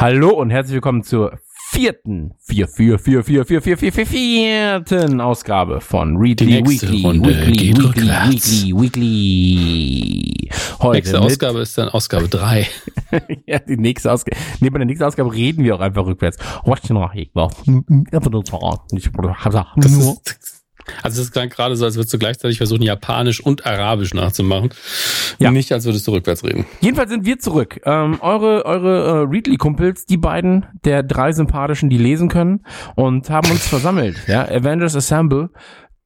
Hallo und herzlich willkommen zur vierten, vier, vier, vier, vier, vier, vier, vier, vier, vierten Ausgabe von Readly Weekly, Runde Weekly, Weekly. Weekly, Weekly. Heute Nächste mit, Ausgabe ist dann Ausgabe 3. ja, die nächste Ausgabe. Nee, bei der nächsten Ausgabe reden wir auch einfach rückwärts. Das ist, also es klang gerade so, als würdest du gleichzeitig versuchen, Japanisch und Arabisch nachzumachen. Ja. Nicht, als würdest du rückwärts reden. Jedenfalls sind wir zurück. Ähm, eure eure äh, Readly-Kumpels, die beiden, der drei sympathischen, die lesen können und haben uns versammelt. Ja, Avengers Assemble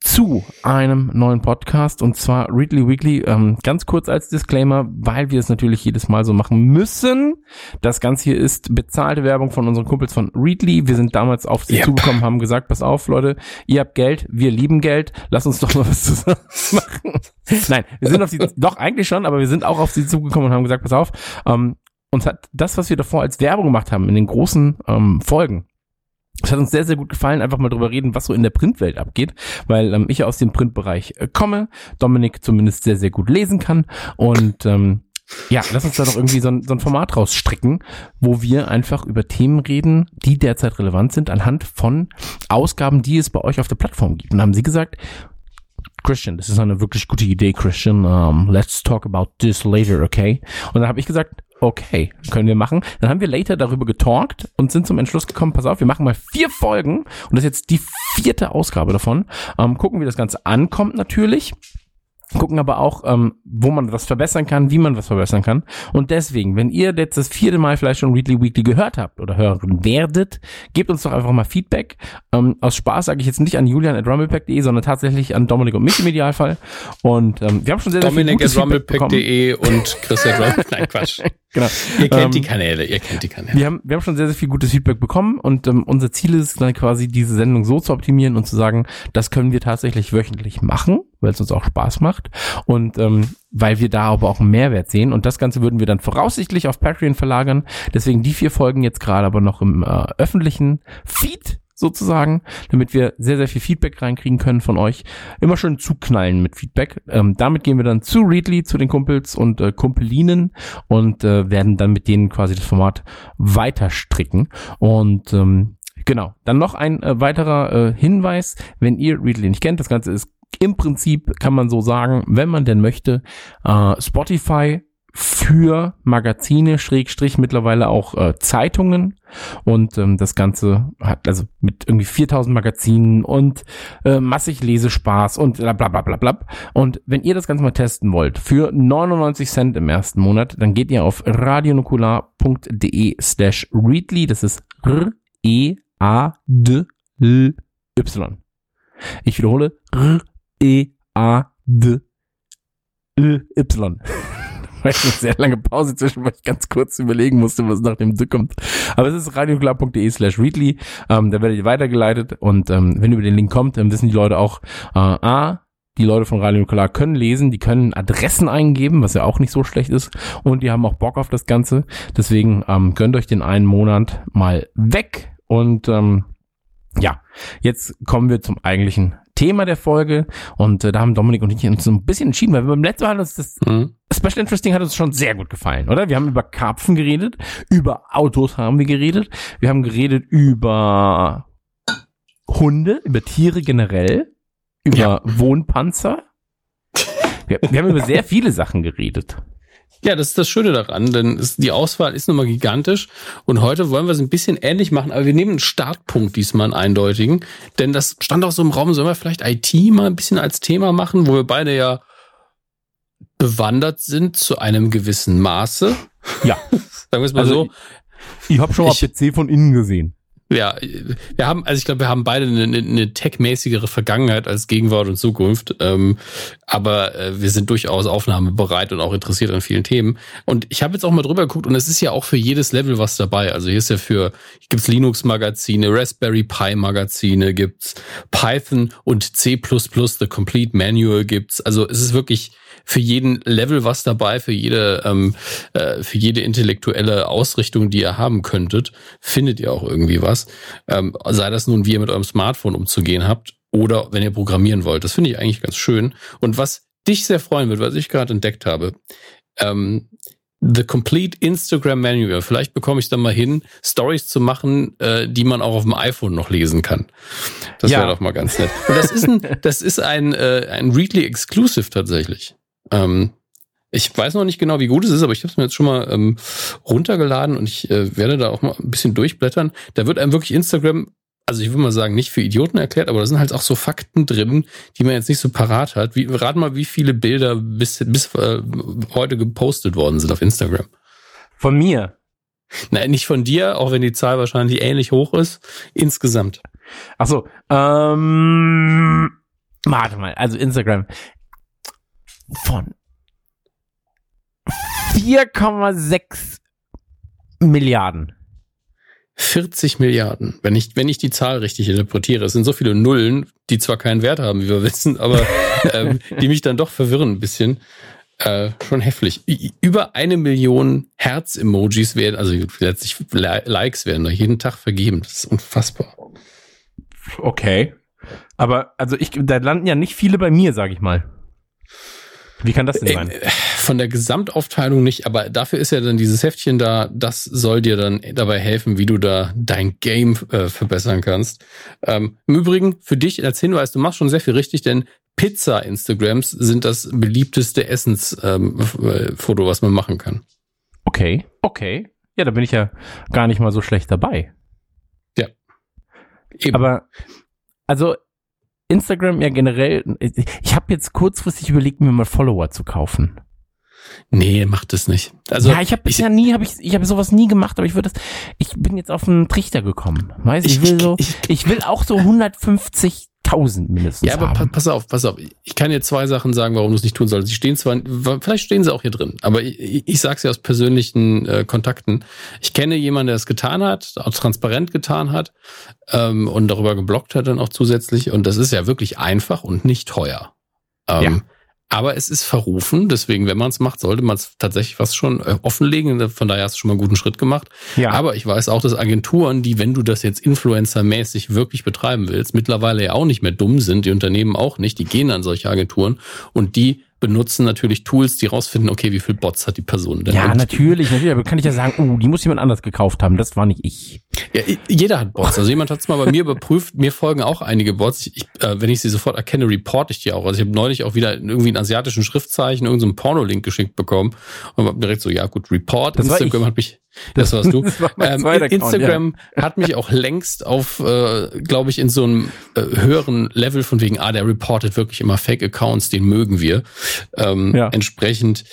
zu einem neuen Podcast und zwar Readly Weekly. Ähm, ganz kurz als Disclaimer, weil wir es natürlich jedes Mal so machen müssen. Das Ganze hier ist bezahlte Werbung von unseren Kumpels von Readly. Wir sind damals auf sie Yep. zugekommen, haben gesagt, pass auf, Leute, ihr habt Geld, wir lieben Geld, lass uns doch mal was zusammen machen. Nein, wir sind auf sie, doch eigentlich schon, aber wir sind auch auf sie zugekommen und haben gesagt, pass auf, ähm, uns hat das, was wir davor als Werbung gemacht haben in den großen ähm, Folgen, es hat uns sehr, sehr gut gefallen, einfach mal drüber reden, was so in der Printwelt abgeht, weil ähm, ich aus dem Printbereich äh, komme, Dominik zumindest sehr, sehr gut lesen kann und ähm, ja, lass uns da doch irgendwie so ein, so ein Format rausstricken, wo wir einfach über Themen reden, die derzeit relevant sind, anhand von Ausgaben, die es bei euch auf der Plattform gibt. Und haben sie gesagt, Christian, das ist eine wirklich gute Idee, Christian. Um, let's talk about this later, okay? Und dann habe ich gesagt, okay, können wir machen. Dann haben wir later darüber getalkt und sind zum Entschluss gekommen, pass auf, wir machen mal vier Folgen und das ist jetzt die vierte Ausgabe davon. Ähm, gucken, wie das Ganze ankommt natürlich. Gucken aber auch, ähm, wo man was verbessern kann, wie man was verbessern kann. Und deswegen, wenn ihr jetzt das vierte Mal vielleicht schon Readly Weekly gehört habt oder hören werdet, gebt uns doch einfach mal Feedback. Ähm, aus Spaß sage ich jetzt nicht an julian at rumblepack.de, sondern tatsächlich an Dominik und mich im Idealfall. Und ähm, wir haben schon sehr, sehr viel Dominik gutes at Feedback bekommen. rumblepack.de und Chris at. Nein, Quatsch. Genau. Ihr kennt Ähm, die Kanäle, ihr kennt die Kanäle. Wir haben, wir haben schon sehr, sehr viel gutes Feedback bekommen und ähm, unser Ziel ist dann quasi diese Sendung so zu optimieren und zu sagen, das können wir tatsächlich wöchentlich machen, weil es uns auch Spaß macht und ähm, weil wir da aber auch einen Mehrwert sehen und das Ganze würden wir dann voraussichtlich auf Patreon verlagern. Deswegen die vier Folgen jetzt gerade aber noch im äh, öffentlichen Feed sozusagen, damit wir sehr, sehr viel Feedback reinkriegen können von euch. Immer schön zuknallen mit Feedback. Ähm, damit gehen wir dann zu Readly, zu den Kumpels und äh, Kumpelinen und äh, werden dann mit denen quasi das Format weiter stricken. Und ähm, genau, dann noch ein äh, weiterer äh, Hinweis, wenn ihr Readly nicht kennt, das Ganze ist im Prinzip, kann man so sagen, wenn man denn möchte, äh, Spotify für Magazine, Schrägstrich mittlerweile auch äh, Zeitungen und ähm, das Ganze hat also mit irgendwie 4000 Magazinen und äh, massig Lesespaß und bla bla bla bla bla. Und wenn ihr das Ganze mal testen wollt, für 99 Cent im ersten Monat, dann geht ihr auf radionukular.de slash readly, das ist R-E-A-D-L-Y. Ich wiederhole, R-E-A-D-L-Y. Weil ich eine sehr lange Pause zwischen, weil ich ganz kurz überlegen musste, was nach dem D kommt. Aber es ist radioklar.de slash readly. Ähm, da werdet ihr weitergeleitet und ähm, wenn ihr über den Link kommt, dann wissen die Leute auch, äh, A, die Leute von Radio Nukular können lesen, die können Adressen eingeben, was ja auch nicht so schlecht ist. Und die haben auch Bock auf das Ganze. Deswegen ähm, gönnt euch den einen Monat mal weg. Und ähm, ja, jetzt kommen wir zum eigentlichen Thema der Folge. Und äh, da haben Dominik und ich uns so ein bisschen entschieden, weil wir beim letzten Mal hat uns das Hm? Special Interesting hat uns schon sehr gut gefallen, oder? Wir haben über Karpfen geredet, über Autos haben wir geredet, wir haben geredet über Hunde, über Tiere generell, über Ja. Wohnpanzer. Wir, wir haben über sehr viele Sachen geredet. Ja, das ist das Schöne daran, denn es, die Auswahl ist nun mal gigantisch und heute wollen wir es ein bisschen ähnlich machen, aber wir nehmen einen Startpunkt diesmal einen eindeutigen, denn das stand auch so im Raum, sollen wir vielleicht IT mal ein bisschen als Thema machen, wo wir beide ja bewandert sind zu einem gewissen Maße. Ja. Sagen wir es mal Also, so. Ich habe schon mal Ich- PC von innen gesehen. Ja, wir haben, also ich glaube, wir haben beide eine, eine, tech-mäßigere Vergangenheit als Gegenwart und Zukunft. Ähm, aber äh, wir sind durchaus aufnahmebereit und auch interessiert an vielen Themen. Und ich habe jetzt auch mal drüber geguckt und es ist ja auch für jedes Level was dabei. Also hier ist ja für, gibt's Linux-Magazine, Raspberry Pi-Magazine, gibt's Python und C++, The Complete Manual gibt's. Also es ist wirklich für jeden Level was dabei, für jede, ähm, äh, für jede intellektuelle Ausrichtung, die ihr haben könntet, findet ihr auch irgendwie was. Ähm, sei das nun, wie ihr mit eurem Smartphone umzugehen habt oder wenn ihr programmieren wollt. Das finde ich eigentlich ganz schön. Und was dich sehr freuen wird, was ich gerade entdeckt habe, ähm, The Complete Instagram Manual. Vielleicht bekomme ich dann mal hin, Stories zu machen, äh, die man auch auf dem iPhone noch lesen kann. Das ja. wäre doch mal ganz nett. Und das ist ein, das ist ein, äh, ein Readly Exclusive tatsächlich. Ähm, ich weiß noch nicht genau, wie gut es ist, aber ich habe es mir jetzt schon mal ähm, runtergeladen und ich äh, werde da auch mal ein bisschen durchblättern. Da wird einem wirklich Instagram also ich würde mal sagen, nicht für Idioten erklärt, aber da sind halt auch so Fakten drin, die man jetzt nicht so parat hat. Wie, rat mal, wie viele Bilder bis, bis äh, heute gepostet worden sind auf Instagram. Von mir? Nein, nicht von dir, auch wenn die Zahl wahrscheinlich ähnlich hoch ist. Insgesamt. Ach so, ähm, warte mal, also Instagram von 4,6 Milliarden. 40 Milliarden, wenn ich, wenn ich die Zahl richtig interpretiere. Es sind so viele Nullen, die zwar keinen Wert haben, wie wir wissen, aber ähm, die mich dann doch verwirren ein bisschen. Äh, schon heftig. Über eine Million Herz-Emojis werden, also letztlich Likes werden da jeden Tag vergeben. Das ist unfassbar. Okay. Aber also ich, da landen ja nicht viele bei mir, sag ich mal. Wie kann das denn sein? Äh, von der Gesamtaufteilung nicht, aber dafür ist ja dann dieses Heftchen da, das soll dir dann dabei helfen, wie du da dein Game äh, verbessern kannst. Ähm, Im Übrigen, für dich als Hinweis, du machst schon sehr viel richtig, denn Pizza-Instagrams sind das beliebteste Essensfoto, ähm, äh, was man machen kann. Okay, okay. Ja, da bin ich ja gar nicht mal so schlecht dabei. Ja. Eben. Aber, also Instagram ja generell, ich habe jetzt kurzfristig überlegt, mir mal Follower zu kaufen. Nee, macht es nicht. Also ja, ich habe bisher nie, habe ich, ich habe sowas nie gemacht, aber ich würde das, ich bin jetzt auf einen Trichter gekommen. Weißt, ich, ich will so, ich, ich will auch so 150 1000 mindestens. Ja, aber haben. pass auf, pass auf. Ich kann dir zwei Sachen sagen, warum du es nicht tun sollst. Sie stehen zwar, vielleicht stehen sie auch hier drin, aber ich, ich sage es ja aus persönlichen äh, Kontakten. Ich kenne jemanden, der es getan hat, auch transparent getan hat ähm, und darüber geblockt hat dann auch zusätzlich. Und das ist ja wirklich einfach und nicht teuer. Ähm, ja. Aber es ist verrufen, deswegen, wenn man es macht, sollte man es tatsächlich was schon äh, offenlegen. Von daher hast du schon mal einen guten Schritt gemacht. Ja. Aber ich weiß auch, dass Agenturen, die, wenn du das jetzt influencermäßig wirklich betreiben willst, mittlerweile ja auch nicht mehr dumm sind, die Unternehmen auch nicht, die gehen an solche Agenturen und die benutzen natürlich Tools, die rausfinden, okay, wie viel Bots hat die Person denn? Ja, natürlich, natürlich, aber kann ich ja sagen, oh, die muss jemand anders gekauft haben, das war nicht ich. Ja, jeder hat Bots. Also jemand hat es mal bei mir überprüft, mir folgen auch einige Bots. Ich, äh, wenn ich sie sofort erkenne, reporte ich die auch. Also ich habe neulich auch wieder irgendwie einen asiatischen Schriftzeichen, irgendeinen so Porno-Link geschickt bekommen und hab direkt so, ja gut, Report. Das Instagram hat mich das warst du. Das war ähm, Instagram ja. hat mich auch längst auf, äh, glaube ich, in so einem äh, höheren Level von wegen, ah, der reportet wirklich immer Fake-Accounts, den mögen wir. Ähm, ja. Entsprechend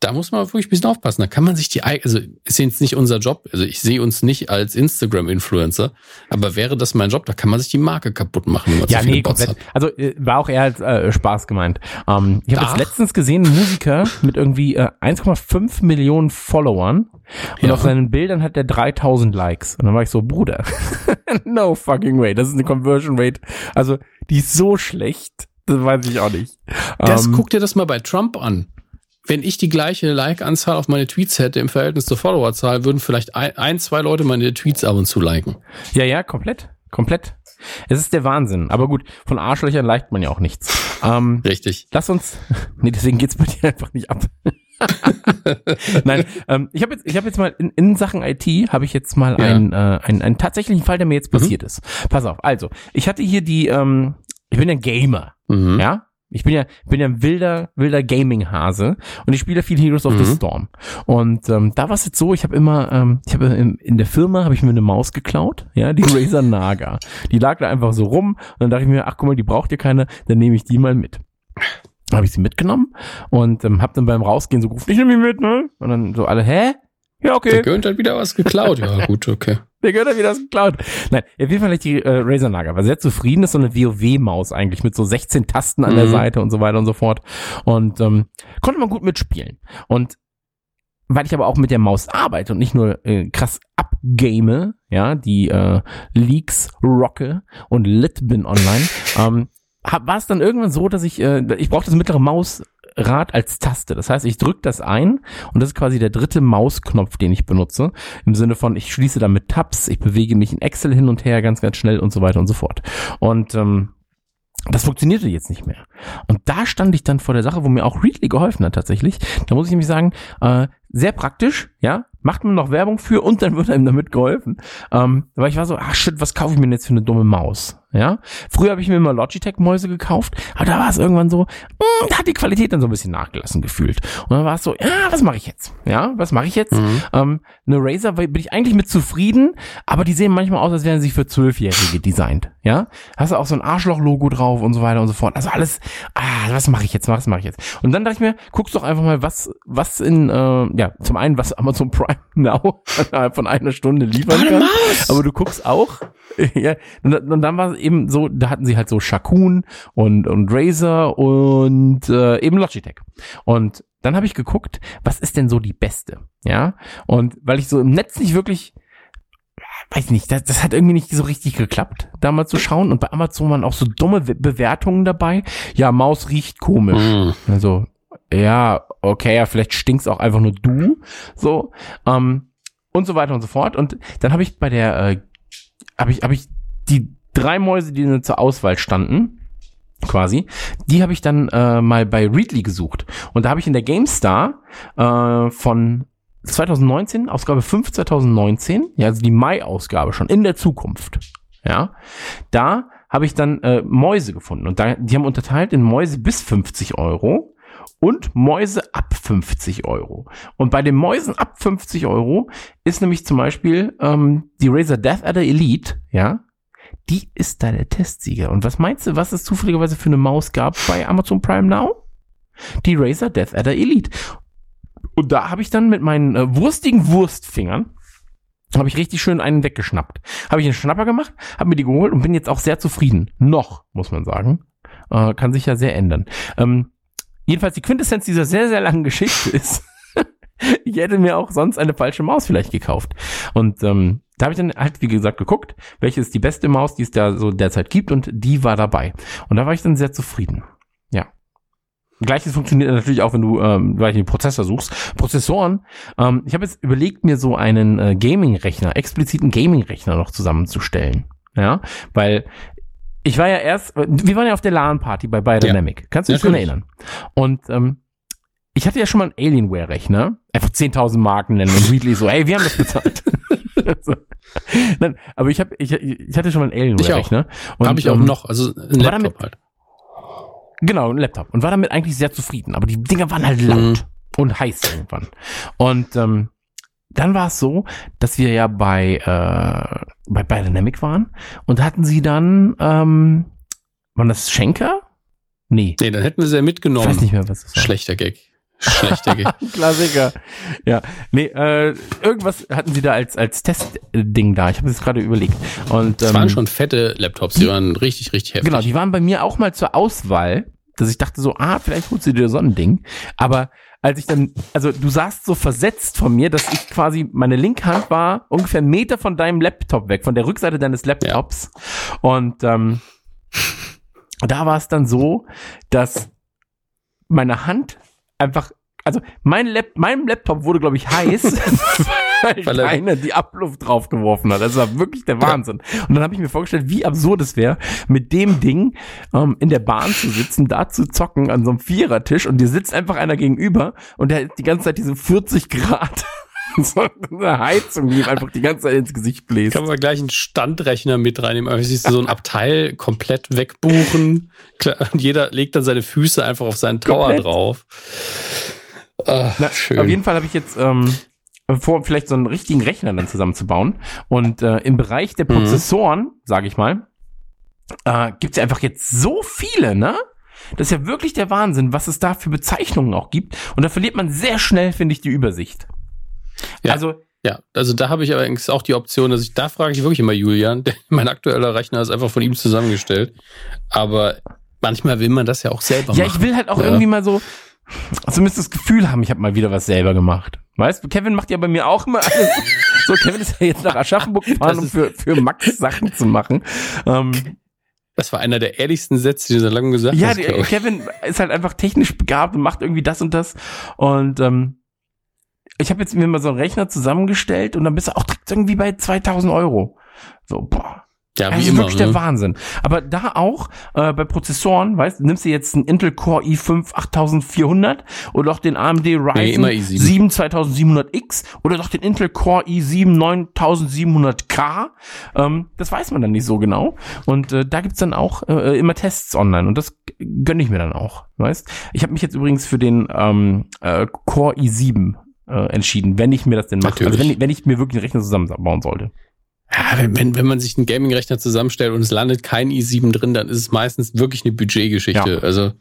da muss man wirklich ein bisschen aufpassen. Da kann man sich die, also ist jetzt nicht unser Job. Also ich sehe uns nicht als Instagram-Influencer, aber wäre das mein Job, da kann man sich die Marke kaputt machen, wenn man ja, zu nee, komplett. hat. Also äh, war auch eher als äh, Spaß gemeint. Ähm, ich habe jetzt letztens gesehen, einen Musiker mit irgendwie äh, 1,5 Millionen Followern und ja. auf seinen Bildern hat er 3000 Likes. Und dann war ich so, Bruder, no fucking way. Das ist eine Conversion Rate. Also die ist so schlecht. Das weiß ich auch nicht. Das ähm, guck dir das mal bei Trump an wenn ich die gleiche Like-Anzahl auf meine Tweets hätte im Verhältnis zur Followerzahl, würden vielleicht ein, ein, zwei Leute meine Tweets ab und zu liken. Ja, ja, komplett. Komplett. Es ist der Wahnsinn. Aber gut, von Arschlöchern leicht man ja auch nichts. Ähm, Richtig. Lass uns. Nee, deswegen geht's bei dir einfach nicht ab. Nein, ähm, ich habe jetzt, ich habe jetzt mal in, in Sachen IT habe ich jetzt mal ja. einen, äh, einen, einen tatsächlichen Fall, der mir jetzt passiert mhm. ist. Pass auf. Also, ich hatte hier die, ähm, ich bin ein Gamer, mhm. ja, ich bin ja, bin ja ein wilder, wilder Gaming-Hase und ich spiele viel Heroes of mhm. the Storm. Und ähm, da war es jetzt so, ich habe immer, ähm, ich habe in, in der Firma habe ich mir eine Maus geklaut, ja, die Razer Naga. Die lag da einfach so rum und dann dachte ich mir, ach guck mal, die braucht ihr keine, dann nehme ich die mal mit. Habe ich sie mitgenommen und ähm, habe dann beim Rausgehen so gerufen, ich nehme die mit, ne? Und dann so alle, hä? Ja, okay. Der Gönnt hat wieder was geklaut. Ja, gut, okay. Der Gönnt hat wieder was geklaut. Nein, auf jeden Fall nicht die äh, Razer Naga. War sehr zufrieden. Das ist so eine WoW-Maus eigentlich mit so 16 Tasten an mhm. der Seite und so weiter und so fort. Und ähm, konnte man gut mitspielen. Und weil ich aber auch mit der Maus arbeite und nicht nur äh, krass abgame, ja, die äh, Leaks rocke und lit bin online, ähm, war es dann irgendwann so, dass ich, äh, ich brauchte das mittlere Maus Rad als Taste. Das heißt, ich drücke das ein und das ist quasi der dritte Mausknopf, den ich benutze. Im Sinne von, ich schließe damit Tabs, ich bewege mich in Excel hin und her ganz, ganz schnell und so weiter und so fort. Und ähm, das funktionierte jetzt nicht mehr. Und da stand ich dann vor der Sache, wo mir auch Readly geholfen hat tatsächlich. Da muss ich nämlich sagen, äh, sehr praktisch, ja, macht man noch Werbung für und dann wird einem damit geholfen. Ähm, weil ich war so, ach shit, was kaufe ich mir denn jetzt für eine dumme Maus? Ja, früher habe ich mir immer Logitech-Mäuse gekauft, aber da war es irgendwann so, mh, da hat die Qualität dann so ein bisschen nachgelassen gefühlt. Und dann war es so, ja, was mache ich jetzt? Ja, was mache ich jetzt? Mhm. Ähm, eine Razer bin ich eigentlich mit zufrieden, aber die sehen manchmal aus, als wären sie für Zwölfjährige designt. Ja, hast du auch so ein Arschloch-Logo drauf und so weiter und so fort. Also alles, ah, was mache ich jetzt? Was mache ich jetzt? Und dann dachte ich mir, guckst doch einfach mal, was, was in, äh, ja, zum einen, was Amazon Prime Now innerhalb von einer Stunde liefern kann. Aber du guckst auch, ja, und, und dann war es eben so, da hatten sie halt so Shakun und, und Razer und äh, eben Logitech. Und dann habe ich geguckt, was ist denn so die beste? Ja, und weil ich so im Netz nicht wirklich weiß nicht, das, das hat irgendwie nicht so richtig geklappt, da mal zu schauen. Und bei Amazon waren auch so dumme Be- Bewertungen dabei. Ja, Maus riecht komisch. Mhm. Also, ja, okay, ja, vielleicht stinkst auch einfach nur du. So, ähm, und so weiter und so fort. Und dann habe ich bei der, äh, habe ich, habe ich die drei Mäuse, die zur Auswahl standen, quasi, die habe ich dann äh, mal bei Readly gesucht. Und da habe ich in der GameStar äh, von 2019, Ausgabe 5 2019, ja, also die Mai-Ausgabe schon in der Zukunft, ja, da habe ich dann äh, Mäuse gefunden und da, die haben unterteilt in Mäuse bis 50 Euro und Mäuse ab 50 Euro. Und bei den Mäusen ab 50 Euro ist nämlich zum Beispiel ähm, die Razer Death Adder Elite, ja, die ist da der Testsieger. Und was meinst du, was es zufälligerweise für eine Maus gab bei Amazon Prime Now? Die Razer Death Adder Elite. Und da habe ich dann mit meinen äh, wurstigen Wurstfingern habe ich richtig schön einen weggeschnappt. Habe ich einen Schnapper gemacht, habe mir die geholt und bin jetzt auch sehr zufrieden. Noch, muss man sagen. Äh, kann sich ja sehr ändern. Ähm, jedenfalls die Quintessenz dieser sehr, sehr langen Geschichte ist, ich hätte mir auch sonst eine falsche Maus vielleicht gekauft. Und ähm, da habe ich dann halt, wie gesagt, geguckt, welche ist die beste Maus, die es da so derzeit gibt und die war dabei. Und da war ich dann sehr zufrieden. Ja. Gleiches funktioniert natürlich auch, wenn du ähm, gleich den Prozessor suchst. Prozessoren, ähm, ich habe jetzt überlegt, mir so einen äh, Gaming-Rechner, expliziten Gaming-Rechner noch zusammenzustellen. Ja, weil ich war ja erst, wir waren ja auf der LAN-Party bei Biodynamic. Kannst du dich schon Natürlich. erinnern? Und ähm, ich hatte ja schon mal einen Alienware-Rechner, einfach 10.000 Marken nennen und Readly so, hey, wir haben das bezahlt. so. Nein, aber ich habe, ich, ich hatte schon mal einen Alienware-Rechner. Habe ich auch ähm, noch, also ein Laptop damit- halt. Genau, ein Laptop. Und war damit eigentlich sehr zufrieden. Aber die Dinger waren halt laut Mhm. und heiß irgendwann. Und ähm, dann war es so, dass wir ja bei, äh, bei Biodynamic waren und hatten sie dann, ähm, waren das Schenker? Nee, Nee, dann hätten wir sie ja ich mitgenommen. weiß nicht mehr, was das war. Schlechter Gag. Schlechter Gag. Klassiker. Ja, nee, äh, irgendwas hatten sie da als als Testding da. Ich habe es gerade überlegt. Und Das ähm, waren schon fette Laptops, die waren richtig, richtig heftig. Genau, die waren bei mir auch mal zur Auswahl, dass ich dachte so, ah, vielleicht holst du dir so ein Ding. Aber als ich dann, also du saßt so versetzt von mir, dass ich quasi, meine linke Hand war ungefähr einen Meter von deinem Laptop weg, von der Rückseite deines Laptops. Und ähm, da war es dann so, dass meine Hand einfach, also mein Lap, meinem Laptop wurde, glaube ich, heiß, weil, Weil er- keiner die Abluft draufgeworfen hat. Das war wirklich der Wahnsinn. Und dann habe ich mir vorgestellt, wie absurd es wäre, mit dem Ding ähm, in der Bahn zu sitzen, da zu zocken an so einem Vierertisch und dir sitzt einfach einer gegenüber und der hat die ganze Zeit diese 40 Grad so eine Heizung, die ihm einfach die ganze Zeit ins Gesicht bläst. Kann man gleich einen Standrechner mit reinnehmen. Aber siehst du so ein Abteil komplett wegbuchen. Und jeder legt dann seine Füße einfach auf seinen Tower Komplett. drauf. Ah, Na, schön. Auf jeden Fall habe ich jetzt ähm, vor, vielleicht so einen richtigen Rechner dann zusammenzubauen. Und äh, im Bereich der Mhm. Prozessoren, sage ich mal, äh, gibt es ja einfach jetzt so viele, ne? Das ist ja wirklich der Wahnsinn, was es da für Bezeichnungen auch gibt. Und da verliert man sehr schnell, finde ich, die Übersicht. Ja. Also, Ja, also da habe ich allerdings auch die Option, dass ich, da frage ich wirklich immer Julian, denn mein aktueller Rechner ist einfach von ihm zusammengestellt. Aber manchmal will man das ja auch selber ja, machen. ich will halt auch Ja. irgendwie mal so, zumindest das Gefühl haben, ich habe mal wieder was selber gemacht. Weißt du, Kevin macht ja bei mir auch immer alles. So, Kevin ist ja jetzt nach Aschaffenburg gefahren, um für, für Max Sachen zu machen. Ähm, Das war einer der ehrlichsten Sätze, die du so lange gesagt Ja, hast. ich. Kevin ist halt einfach technisch begabt und macht irgendwie das und das. Und ähm, ich habe jetzt mir mal so einen Rechner zusammengestellt und dann bist du auch direkt irgendwie bei 2000 Euro. So, boah. Ja, das wie ist immer. wirklich der Ne? Wahnsinn. Aber da auch äh, bei Prozessoren, weißt, nimmst du jetzt einen Intel Core i5 8400 oder auch den AMD Ryzen i7. 7 2700X oder doch den Intel Core i7 9700K. Ähm, das weiß man dann nicht so genau. Und äh, da gibt's dann auch äh, immer Tests online und das gönne ich mir dann auch, weißt. Ich habe mich jetzt übrigens für den ähm, äh, Core i7 äh, entschieden, wenn ich mir das denn mache. Also Natürlich. wenn, ich- wenn ich mir wirklich einen Rechner zusammenbauen sollte. Ja, wenn, wenn, man sich einen Gaming-Rechner zusammenstellt und es landet kein i7 drin, dann ist es meistens wirklich eine Budgetgeschichte. Ja. Also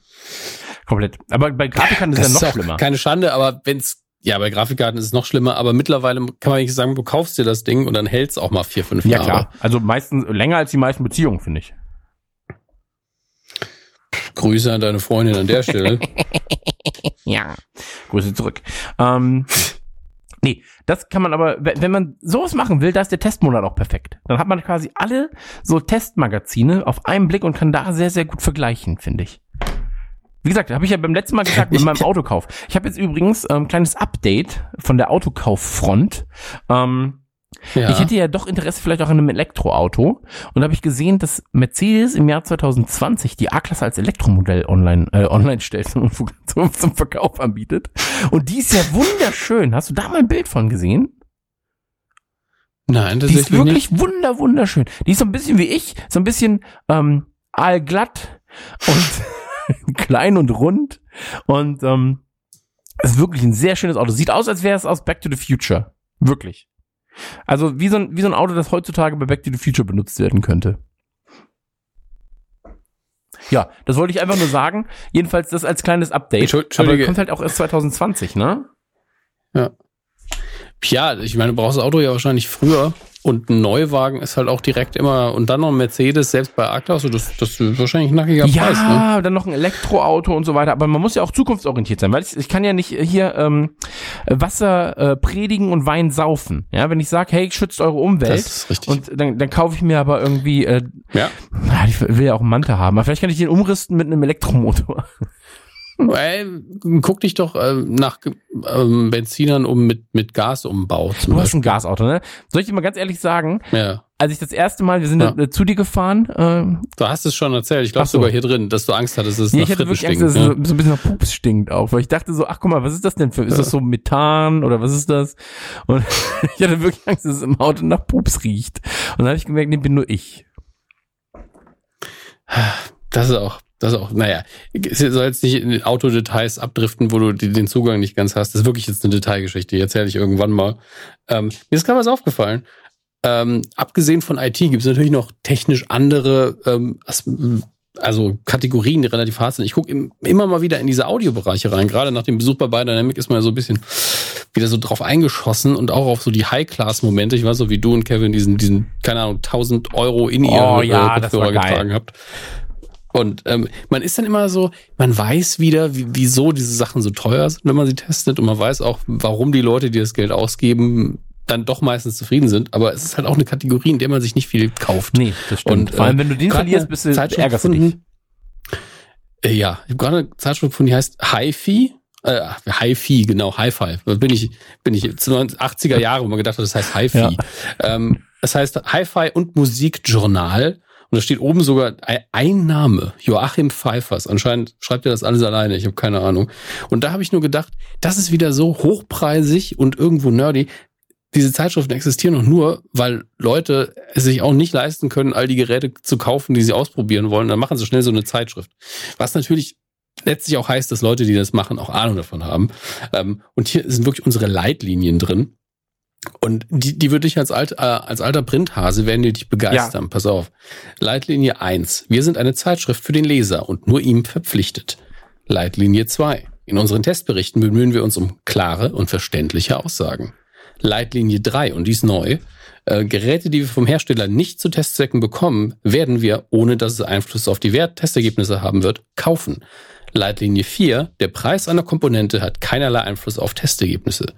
Komplett. Aber bei Grafikkarten ist es ja noch ist schlimmer. keine Schande, aber wenn's ja, bei Grafikkarten ist es noch schlimmer, aber mittlerweile kann man nicht sagen, du kaufst dir das Ding und dann hält's auch mal vier, fünf Ja, Jahre. klar. Also meistens länger als die meisten Beziehungen, finde ich. Grüße an deine Freundin an der Stelle. Ja. Grüße zurück. Ähm, nee, das kann man aber, wenn man sowas machen will, da ist der Testmonat auch perfekt. Dann hat man quasi alle so Testmagazine auf einen Blick und kann da sehr, sehr gut vergleichen, finde ich. Wie gesagt, habe ich ja beim letzten Mal gesagt mit meinem Autokauf. Ich habe jetzt übrigens ein ähm, kleines Update von der Autokauffront. Ähm, Ja. Ich hätte ja doch Interesse vielleicht auch an einem Elektroauto und habe ich gesehen, dass Mercedes im Jahr 2020 die A-Klasse als Elektromodell online äh, online stellt und zum, zum Verkauf anbietet. Und die ist ja wunderschön. Hast du da mal ein Bild von gesehen? Nein, das ist wirklich wunder wunderschön. Die ist so ein bisschen wie ich, so ein bisschen ähm, allglatt und klein und rund und ähm, ist wirklich ein sehr schönes Auto. Sieht aus, als wäre es aus Back to the Future. Wirklich. Also wie so, ein, wie so ein Auto, das heutzutage bei Back to the Future benutzt werden könnte. Ja, das wollte ich einfach nur sagen. Jedenfalls das als kleines Update. Aber kommt halt auch erst 2020, ne? Ja, ich meine, du brauchst das Auto ja wahrscheinlich früher und ein Neuwagen ist halt auch direkt immer und dann noch ein Mercedes, selbst bei A-Klasse, das, das ist wahrscheinlich ein knackiger Ja, Preis. Ne? dann noch ein Elektroauto und so weiter. Aber man muss ja auch zukunftsorientiert sein, weil ich, ich kann ja nicht hier ähm, Wasser äh, predigen und Wein saufen. Ja, wenn ich sage, hey, schützt eure Umwelt. Das ist richtig. und dann, dann kaufe ich mir aber irgendwie, äh, ja. na, ich will ja auch einen Manta haben. Aber vielleicht kann ich den umrüsten mit einem Elektromotor. Ey, guck dich doch äh, nach ähm, Benzinern um mit, mit Gasumbau zum Du hast ein Beispiel. Gasauto, ne? Soll ich dir mal ganz ehrlich sagen, Ja, als ich das erste Mal, wir sind Ja. äh, zu dir gefahren, ähm, du hast es schon erzählt. Ich glaube so. sogar hier drin, dass du Angst hattest, dass es Nee, nach ich hatte wirklich Angst, stinkt. dass es ne? so, so ein bisschen nach Pups stinkt auch, weil ich dachte so, ach guck mal, was ist das denn für, ist das so Methan oder was ist das? Und ich hatte wirklich Angst, dass es im Auto nach Pups riecht. Und dann habe ich gemerkt, nee, bin nur ich. Das ist auch, das ist auch, naja, es soll jetzt nicht in Autodetails abdriften, wo du den Zugang nicht ganz hast. Das ist wirklich jetzt eine Detailgeschichte, die erzähle ich irgendwann mal. Ähm, mir ist gerade was aufgefallen. Ähm, abgesehen von IT gibt es natürlich noch technisch andere ähm, also Kategorien, die relativ hart sind. Ich gucke im, immer mal wieder in diese Audiobereiche rein. Gerade nach dem Besuch bei Biodynamic ist man ja so ein bisschen wieder so drauf eingeschossen und auch auf so die High-Class-Momente. Ich weiß so, wie du und Kevin diesen, diesen keine Ahnung, 1000 Euro in ihr Oh ja, Kopfhörer getragen habt. Und ähm, man ist dann immer so, man weiß wieder, wie, wieso diese Sachen so teuer sind, wenn man sie testet. Und man weiß auch, warum die Leute, die das Geld ausgeben, dann doch meistens zufrieden sind. Aber es ist halt auch eine Kategorie, in der man sich nicht viel kauft. Nee, das stimmt. Und, Vor allem, äh, wenn du den verlierst, bist du, ärgerst du dich. Äh, ja, ich habe gerade eine Zeitschrift gefunden, die heißt Hi-Fi. Äh, Hi-Fi, genau, Hi-Fi. Da Bin ich, bin ich zu 80er Jahre, wo man gedacht hat, das heißt Hi-Fi. Ja. Ähm, das heißt Hi-Fi und Musikjournal. Und da steht oben sogar ein- Name, Joachim Pfeiffers. Anscheinend schreibt er das alles alleine, ich habe keine Ahnung. Und da habe ich nur gedacht, das ist wieder so hochpreisig und irgendwo nerdy. Diese Zeitschriften existieren noch nur, weil Leute es sich auch nicht leisten können, all die Geräte zu kaufen, die sie ausprobieren wollen. Dann machen sie schnell so eine Zeitschrift. Was natürlich letztlich auch heißt, dass Leute, die das machen, auch Ahnung davon haben. Ähm, und hier sind wirklich unsere Leitlinien drin. Und die, die würde ich als, alt, äh, als alter Printhase werden die dich begeistern. Pass auf. Leitlinie 1. Wir sind eine Zeitschrift für den Leser und nur ihm verpflichtet. Leitlinie 2. In unseren Testberichten bemühen wir uns um klare und verständliche Aussagen. Leitlinie 3, und die ist neu. Äh, Geräte, die wir vom Hersteller nicht zu Testzwecken bekommen, werden wir, ohne dass es Einfluss auf die Wert Testergebnisse haben wird, kaufen. Leitlinie 4, der Preis einer Komponente hat keinerlei Einfluss auf Testergebnisse.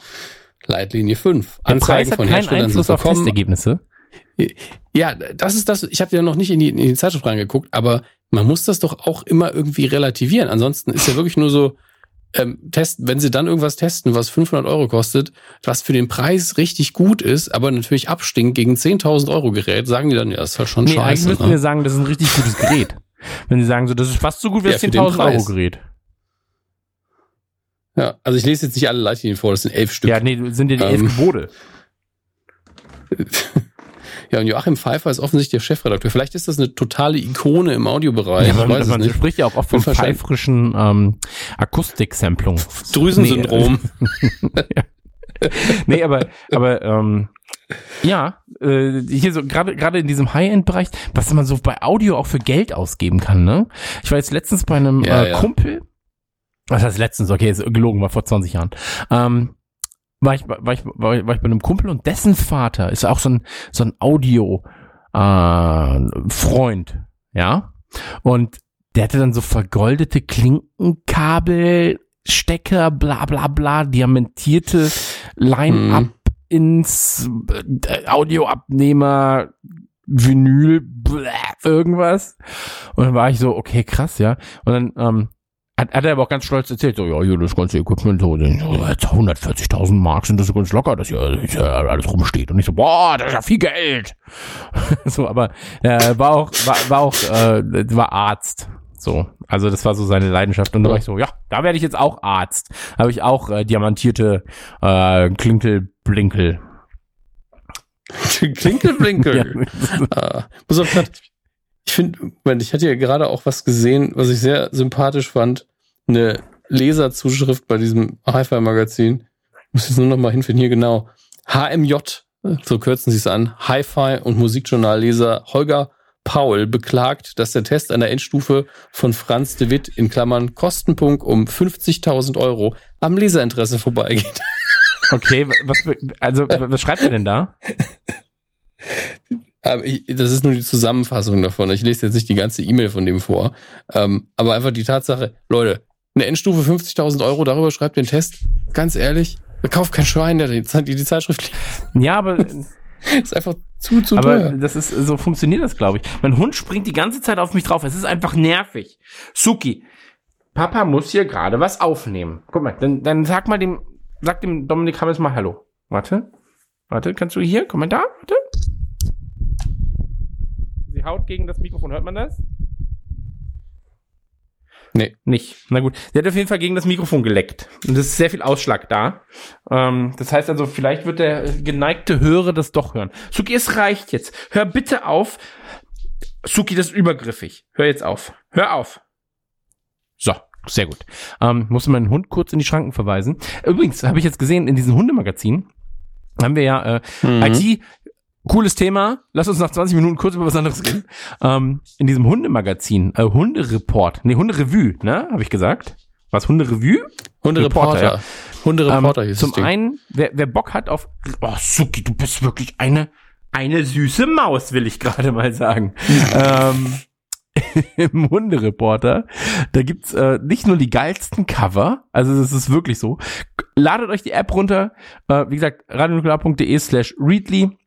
Leitlinie 5, Der Preis hat von Herstellern Einfluss sind auf. Testergebnisse. Ja, das ist das. Ich habe ja noch nicht in die, in die Zeitschrift reingeguckt, aber man muss das doch auch immer irgendwie relativieren. Ansonsten ist ja wirklich nur so, ähm, testen, wenn sie dann irgendwas testen, was 500 Euro kostet, was für den Preis richtig gut ist, aber natürlich abstinkt gegen 10.000 Euro Gerät, sagen die dann, ja, das ist halt schon Nee, scheiße. eigentlich müssten ne? wir sagen, das ist ein richtig gutes Gerät. Wenn sie sagen, so, das ist fast so gut wie Ja, das für den 10.000 Euro. Gerät. Ja, also ich lese jetzt nicht alle Leitlinien vor, das sind elf Stück. Ja, nee, sind ja die elf Ähm, Gebote. Ja, und Joachim Pfeiffer ist offensichtlich der Chefredakteur. Vielleicht ist das eine totale Ikone im Audiobereich. Ja, man, man spricht ja auch oft von pfeifrischen ähm, Akustiksamplung. Drüsensyndrom. Nee, aber, aber ähm, ja, äh, hier so gerade gerade in diesem High-End-Bereich, was man so bei Audio auch für Geld ausgeben kann, ne? Ich war jetzt letztens bei einem Ja, äh, ja. Kumpel, was heißt letztens, okay, ist gelogen, war vor 20 Jahren, ähm, war ich, war ich, war ich, war ich bei einem Kumpel und dessen Vater ist auch so ein, so ein Audio, äh, Freund, ja? Und der hatte dann so vergoldete Klinkenkabel, Stecker, bla bla bla, diamantierte Line-Up Mhm. ins äh, Audioabnehmer, Vinyl, bläh, irgendwas. Und dann war ich so, okay, krass, ja. Und dann ähm, hat, hat er aber auch ganz stolz erzählt, so, ja, hier, das ganze Equipment, so, den- so, jetzt 140.000 Mark sind das so ganz locker, dass hier, hier alles rumsteht. Und ich so, boah, das ist ja viel Geld. so, aber äh, war auch, war, war auch, äh, war Arzt. So, also das war so seine Leidenschaft. Und da war ich so, ja, da werde ich jetzt auch Arzt. Habe ich auch äh, diamantierte äh, Klinkel, Blinkel. Klinkelblinkel. Ah, pass auf, grad, ich finde, ich hatte ja gerade auch was gesehen, was ich sehr sympathisch fand. Eine Leserzuschrift bei diesem Hi-Fi-Magazin. Muss jetzt nur noch mal hinfinden. Hier genau. HMJ, so kürzen sie es an. Hi-Fi und Musikjournalleser Holger Paul beklagt, dass der Test an der Endstufe von Franz de Witt in Klammern Kostenpunkt um 50.000 Euro am Leserinteresse vorbeigeht. Okay, was, also was schreibt er denn da? Ich, das ist nur die Zusammenfassung davon. Ich lese jetzt nicht die ganze E-Mail von dem vor. Ähm, aber einfach die Tatsache, Leute, eine Endstufe 50.000 Euro, darüber schreibt den Test. Ganz ehrlich, kauft kein Schwein, der die, die, Zeitschrift liest. Ja, aber, ist einfach zu, zu aber teuer. das ist, so funktioniert das, glaube ich. Mein Hund springt die ganze Zeit auf mich drauf. Es ist einfach nervig. Suki, Papa muss hier gerade was aufnehmen. Guck mal, dann, dann sag mal dem, sag dem Dominik Hammes mal Hallo. Warte, warte, kannst du hier, komm mal da, warte. Sie haut gegen das Mikrofon, hört man das? Nee. Nicht. Na gut. Sie hat auf jeden Fall gegen das Mikrofon geleckt. Und es ist sehr viel Ausschlag da. Ähm, das heißt also, vielleicht wird der geneigte Hörer das doch hören. Suki, es reicht jetzt. Hör bitte auf. Suki, das ist übergriffig. Hör jetzt auf. Hör auf. So, sehr gut. Ähm, musste meinen Hund kurz in die Schranken verweisen. Übrigens, habe ich jetzt gesehen, in diesen Hundemagazinen haben wir ja äh, Mhm. IT, cooles Thema. Lass uns nach 20 Minuten kurz über was anderes reden. Ähm, in diesem Hundemagazin, äh, Hundereport, nee, Hunderevue, ne, habe ich gesagt. Was, Hunderevue? Hundereporter. Reporter, ja. Hundereporter ähm, hieß Zum einen, wer, wer Bock hat auf, oh, Suki, du bist wirklich eine, eine süße Maus, will ich gerade mal sagen. ähm, Im Hundereporter, da gibt's äh, nicht nur die geilsten Cover, also das ist wirklich so. Ladet euch die App runter, äh, wie gesagt, radionuklear.de slash readly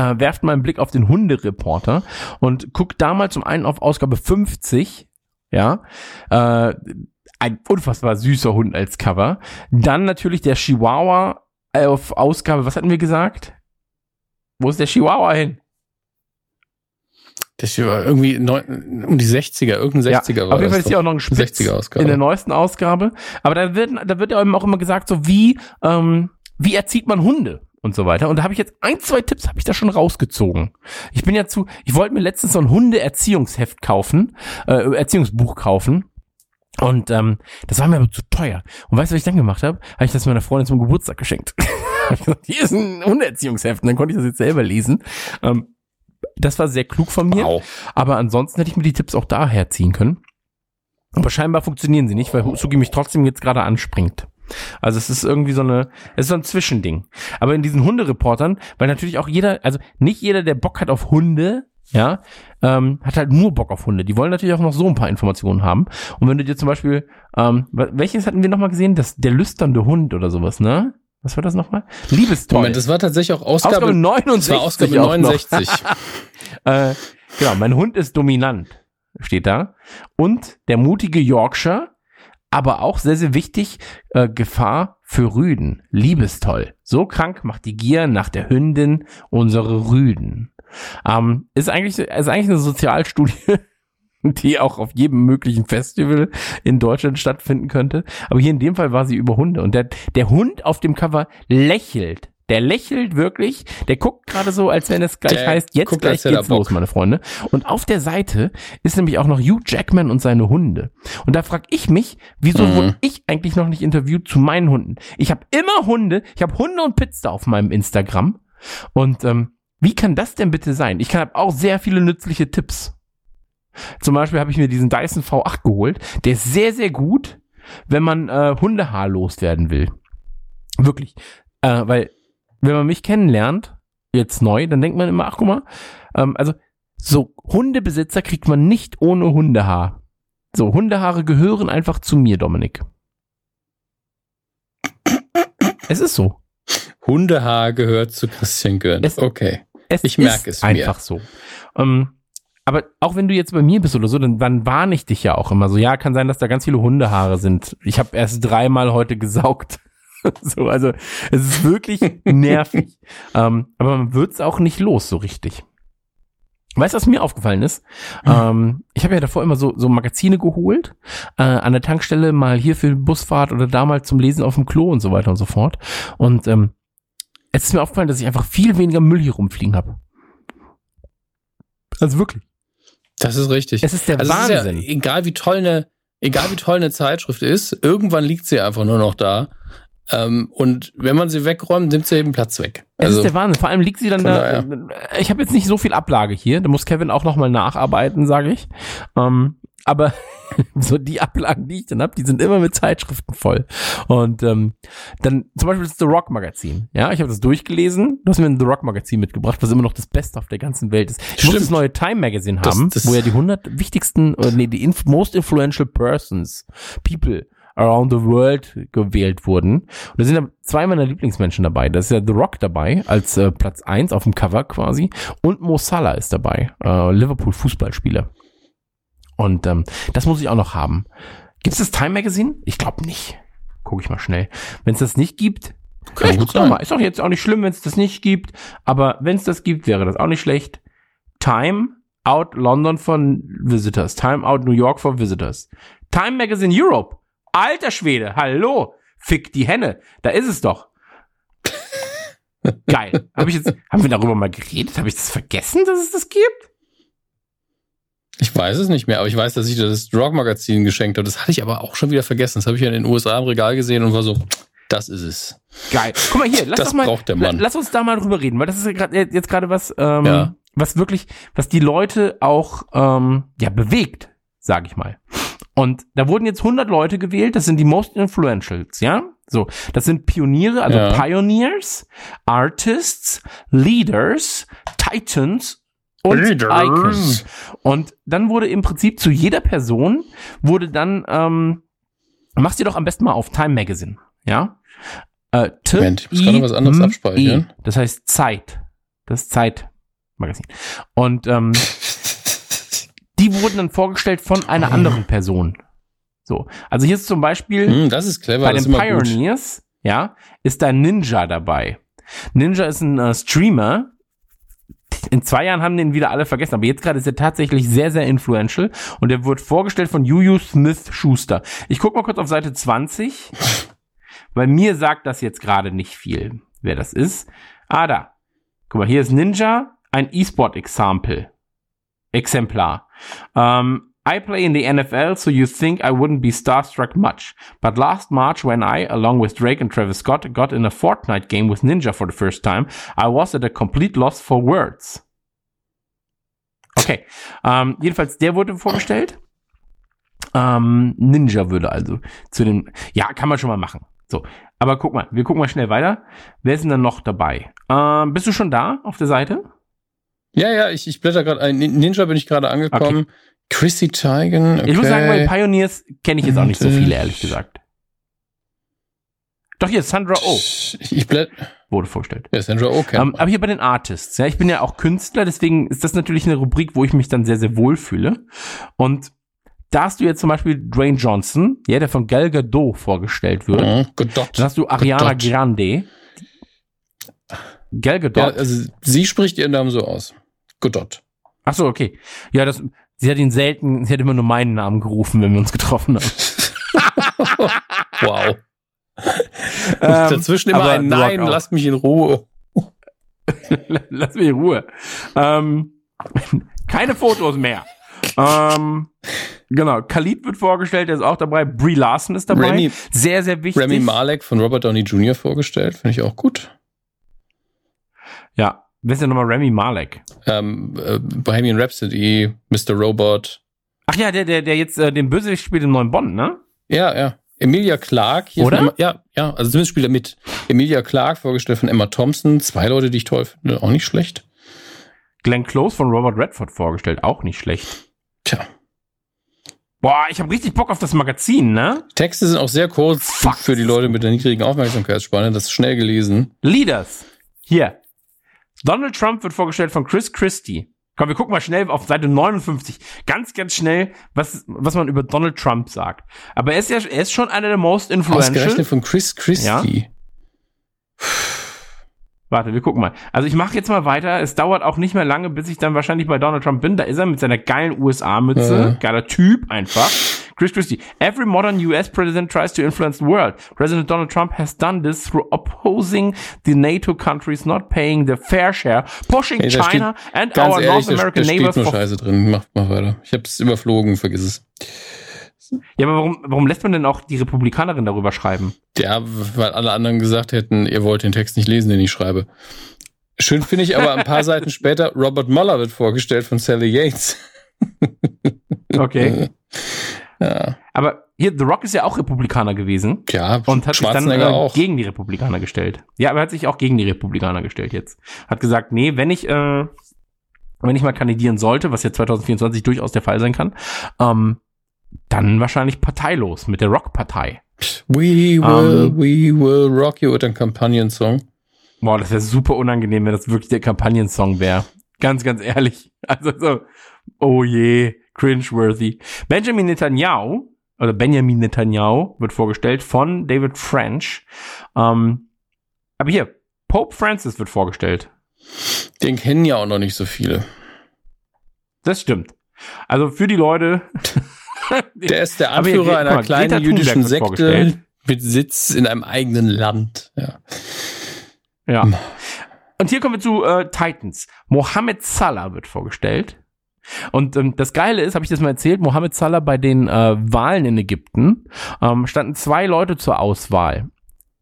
äh, werft mal einen Blick auf den Hundereporter und guckt da mal zum einen auf Ausgabe 50, ja, äh, ein unfassbar süßer Hund als Cover. Dann natürlich der Chihuahua auf Ausgabe, was hatten wir gesagt? Wo ist der Chihuahua hin? Das war irgendwie neun, um die 60er, irgendein 60er war auf jeden Fall ist hier auch noch ein Spitz 60er Ausgabe. in der neuesten Ausgabe. Aber da wird, da wird ja eben auch immer gesagt, so wie, ähm, wie erzieht man Hunde und so weiter. Und da habe ich jetzt ein, zwei Tipps habe ich da schon rausgezogen. Ich bin ja zu, ich wollte mir letztens so ein Hunde-Erziehungsheft kaufen, äh, Erziehungsbuch kaufen. Und ähm, das war mir aber zu teuer. Und weißt du, was ich dann gemacht habe? Habe ich das meiner Freundin zum Geburtstag geschenkt. Gesagt, hier ist ein Hundeerziehungsheft. Und dann konnte ich das jetzt selber lesen. Ähm, das war sehr klug von mir. Wow. Aber ansonsten hätte ich mir die Tipps auch daher ziehen können. Aber scheinbar funktionieren sie nicht, weil Sugi mich trotzdem jetzt gerade anspringt. Also es ist irgendwie so eine, es ist so ein Zwischending. Aber in diesen Hundereportern, weil natürlich auch jeder, also nicht jeder, der Bock hat auf Hunde, ja, ähm, hat halt nur Bock auf Hunde. Die wollen natürlich auch noch so ein paar Informationen haben. Und wenn du dir zum Beispiel, ähm, welches hatten wir nochmal gesehen? Das, der lüsternde Hund oder sowas, ne? Was war das nochmal? Liebestoll. Moment, das war tatsächlich auch Ausgabe, Ausgabe das 69. war Ausgabe auch noch. 69. Äh, genau, mein Hund ist dominant, steht da. Und der mutige Yorkshire, aber auch sehr, sehr wichtig, äh, Gefahr für Rüden. Liebestoll. So krank macht die Gier nach der Hündin unsere Rüden. Ähm, ist eigentlich, ist eigentlich eine Sozialstudie, die auch auf jedem möglichen Festival in Deutschland stattfinden könnte. Aber hier in dem Fall war sie über Hunde. Und der, der Hund auf dem Cover lächelt. Der lächelt wirklich. Der guckt gerade so, als wenn es gleich der heißt, jetzt guckt, gleich geht's los, meine Freunde. Und auf der Seite ist nämlich auch noch Hugh Jackman und seine Hunde. Und da frage ich mich, wieso mhm. wurde ich eigentlich noch nicht interviewt zu meinen Hunden? Ich habe immer Hunde. Ich habe Hunde und Pizza auf meinem Instagram. Und ähm, wie kann das denn bitte sein? Ich habe auch sehr viele nützliche Tipps. Zum Beispiel habe ich mir diesen Dyson V8 geholt. Der ist sehr, sehr gut, wenn man äh, Hundehaar loswerden will. Wirklich. Äh, weil, wenn man mich kennenlernt, jetzt neu, dann denkt man immer, ach guck mal, ähm, also so Hundebesitzer kriegt man nicht ohne Hundehaar. So, Hundehaare gehören einfach zu mir, Dominik. Es ist so. Hundehaar gehört zu Christian Gönn. okay. Es ich merke es mir. einfach so. Ähm, aber auch wenn du jetzt bei mir bist oder so, dann, dann warne ich dich ja auch immer so. Ja, kann sein, dass da ganz viele Hundehaare sind. Ich habe erst dreimal heute gesaugt. so, also es ist wirklich nervig. ähm, aber man wird's auch nicht los so richtig. Weißt du, was mir aufgefallen ist? Mhm. Ähm, ich habe ja davor immer so, so Magazine geholt, äh, an der Tankstelle mal hier für Busfahrt oder da mal zum Lesen auf dem Klo und so weiter und so fort. Und ähm, es ist mir aufgefallen, dass ich einfach viel weniger Müll hier rumfliegen habe. Also wirklich. Das ist richtig. Es ist der also Wahnsinn. Ist ja, egal wie toll eine, egal wie toll eine Zeitschrift ist, irgendwann liegt sie einfach nur noch da. Ähm, und wenn man sie wegräumt, nimmt sie eben Platz weg. Also, es ist der Wahnsinn. Vor allem liegt sie dann da. Ich habe jetzt nicht so viel Ablage hier. Da muss Kevin auch nochmal nacharbeiten, sage ich. Ähm, aber so die Ablagen, die ich dann habe, die sind immer mit Zeitschriften voll. Und ähm, dann zum Beispiel das The Rock Magazin. Ja, ich habe das durchgelesen. Du hast mir ein The Rock Magazin mitgebracht, was immer noch das Beste auf der ganzen Welt ist. Ich Stimmt. muss das neue Time Magazine haben, das, das wo ja die 100 wichtigsten, oder nee, die inf most influential persons, people around the world gewählt wurden. Und da sind zwei meiner Lieblingsmenschen dabei. Da ist ja The Rock dabei, als äh, Platz eins auf dem Cover quasi. Und Mo Salah ist dabei, äh, Liverpool Fußballspieler. Und ähm, das muss ich auch noch haben. Gibt es das Time Magazine? Ich glaube nicht. Gucke ich mal schnell. Wenn es das nicht gibt, kann ich mal. Ist doch jetzt auch nicht schlimm, wenn es das nicht gibt. Aber wenn es das gibt, wäre das auch nicht schlecht. Time Out London von Visitors. Time Out New York for Visitors. Time Magazine Europe. Alter Schwede, hallo. Fick die Henne. Da ist es doch. Geil. Hab ich jetzt, haben wir darüber mal geredet? Habe ich das vergessen, dass es das gibt? Ich weiß es nicht mehr, aber ich weiß, dass ich das Drog-Magazin geschenkt habe. Das hatte ich aber auch schon wieder vergessen. Das habe ich ja in den USA im Regal gesehen und war so, das ist es. Geil. Guck mal hier, lass das mal, braucht der Mann. Lass uns da mal drüber reden, weil das ist ja grad, jetzt gerade was, ähm, ja. was wirklich, was die Leute auch ähm, ja bewegt, sage ich mal. Und da wurden jetzt 100 Leute gewählt. Das sind die Most Influentials, ja. So, das sind Pioniere, also ja. Pioneers, Artists, Leaders, Titans und Icons. Und dann wurde im Prinzip zu jeder Person wurde dann, ähm, mach's dir doch am besten mal auf Time Magazine, ja? Äh, T Moment, ich muss gerade was anderes abspeichern. E, das heißt Zeit. Das Zeitmagazin. Und ähm, die wurden dann vorgestellt von einer anderen Person. So, also hier ist zum Beispiel hm, das ist clever, bei den Pioneers, ja, ist da Ninja dabei. Ninja ist ein äh, Streamer, in zwei Jahren haben den wieder alle vergessen, aber jetzt gerade ist er tatsächlich sehr, sehr influential und er wird vorgestellt von Juju Smith Schuster. Ich guck mal kurz auf Seite 20, weil mir sagt das jetzt gerade nicht viel, wer das ist. Ah, da. Guck mal, hier ist Ninja, ein E-Sport-Example. Exemplar. Um, I play in the NFL, so you think I wouldn't be starstruck much. But last March, when I, along with Drake and Travis Scott, got in a Fortnite game with Ninja for the first time, I was at a complete loss for words. Okay, ähm, jedenfalls, der wurde vorgestellt. Ähm, Ninja würde also zu den, ja, kann man schon mal machen. So, aber guck mal, wir gucken mal schnell weiter. Wer ist denn dann noch dabei? Ähm, bist du schon da auf der Seite? Ja, ja, ich, ich blätter gerade ein. Ninja bin ich gerade angekommen. Okay. Chrissy Teigen. Okay. Ich muss sagen, bei Pioneers kenne ich jetzt auch nicht so viele, ehrlich gesagt. Doch hier, Sandra Oh. Ich blätt. Wurde vorgestellt. Ja, Sandra Oh kennt um, Aber hier bei den Artists, ja, ich bin ja auch Künstler, deswegen ist das natürlich eine Rubrik, wo ich mich dann sehr, sehr wohl fühle. Und da hast du jetzt zum Beispiel Dwayne Johnson, ja, der von Gal Gadot vorgestellt wird. Mhm, Godot. Dann hast du Ariana Gadot. Grande. Gal Ja, Gadot. also sie spricht ihren Namen so aus. Godot. Ach so, okay. Ja, das, sie hat ihn selten, sie hat immer nur meinen Namen gerufen, wenn wir uns getroffen haben. Wow. Ähm, Dazwischen immer ein Nein, lasst mich in Ruhe. Lass mich in Ruhe. Ähm, keine Fotos mehr. Ähm, genau, Khalid wird vorgestellt, der ist auch dabei. Brie Larson ist dabei. Remy- sehr, sehr wichtig. Remy Malek von Robert Downey Jr. vorgestellt, finde ich auch gut. ja, wer ist denn nochmal Remy Malek? Ähm, äh, Bohemian Rhapsody, Mr. Robot. Ach ja, der, der, der jetzt äh, den Bösewicht spielt im neuen Bond, ne? Ja, ja. Emilia Clark. Hier Oder? Emma, ja, ja, also zumindest spielt er mit. Emilia Clark, vorgestellt von Emma Thompson. Zwei Leute, die ich toll finde, auch nicht schlecht. Glenn Close von Robert Redford vorgestellt, auch nicht schlecht. Tja. Boah, ich habe richtig Bock auf das Magazin, ne? Texte sind auch sehr kurz Fuck. für die Leute mit der niedrigen Aufmerksamkeitsspanne. Das ist schnell gelesen. Leaders. Hier. Donald Trump wird vorgestellt von Chris Christie. Komm, wir gucken mal schnell auf Seite 59. Ganz, ganz schnell, was, was man über Donald Trump sagt. Aber er ist ja, er ist schon einer der most influential. Ausgerechnet von Chris Christie. Warte, wir gucken mal. Also ich mache jetzt mal weiter. Es dauert auch nicht mehr lange, bis ich dann wahrscheinlich bei Donald Trump bin. Da ist er mit seiner geilen USA-Mütze. Ja. Geiler Typ einfach. Chris Christie. Every modern US president tries to influence the world. President Donald Trump has done this through opposing the NATO countries not paying their fair share, pushing Hey, da China and Ganz our ehrlich, North da, American da steht neighbors nur for Scheiße drin. Mach, mach weiter. Ich hab's überflogen, vergiss es. Ja, aber warum, warum lässt man denn auch die Republikanerin darüber schreiben? Ja, weil alle anderen gesagt hätten, ihr wollt den Text nicht lesen, den ich schreibe. Schön finde ich aber ein paar Seiten später, Robert Mueller wird vorgestellt von Sally Yates. Okay. Ja, aber hier, The Rock ist ja auch Republikaner gewesen. ja Und hat sich dann äh, gegen die Republikaner gestellt. Ja, aber er hat sich auch gegen die Republikaner gestellt jetzt. Hat gesagt, nee, wenn ich, äh, wenn ich mal kandidieren sollte, was ja 2024 durchaus der Fall sein kann, ähm, dann wahrscheinlich parteilos mit der Rock-Partei. We will, Ähm. we will rock you with a Kampagnen-Song. Boah, das wäre super unangenehm, wenn das wirklich der Kampagnensong wäre. Ganz, ganz ehrlich. Also so, oh je, cringeworthy. Benjamin Netanyahu, oder Benjamin Netanyahu, wird vorgestellt von David French. Ähm, aber hier, Pope Francis wird vorgestellt. Den kennen ja auch noch nicht so viele. Das stimmt. Also für die Leute. Der ist der Anführer einer mal, kleinen Greta jüdischen Sekte mit Sitz in einem eigenen Land. Ja. Ja. Und hier kommen wir zu äh, Titans. Mohammed Salah wird vorgestellt. Und ähm, das Geile ist, habe ich das mal erzählt, Mohammed Salah bei den äh, Wahlen in Ägypten ähm, standen zwei Leute zur Auswahl.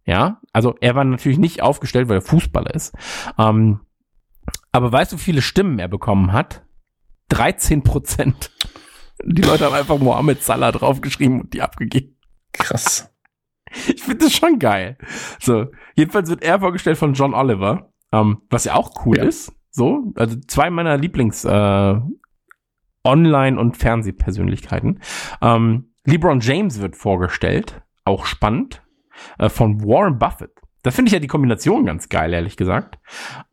Ja, also er war natürlich nicht aufgestellt, weil er Fußballer ist. Ähm, aber weißt du, wie viele Stimmen er bekommen hat? 13 Prozent. Die Leute haben einfach Mohammed Salah draufgeschrieben und die abgegeben. Krass. Ich finde das schon geil. So, jedenfalls wird er vorgestellt von John Oliver, ähm, was ja auch cool Ja. ist. So, also zwei meiner Lieblings äh, Online- und Fernsehpersönlichkeiten. Ähm, LeBron James wird vorgestellt, auch spannend, äh, von Warren Buffett. Da finde ich ja die Kombination ganz geil, ehrlich gesagt.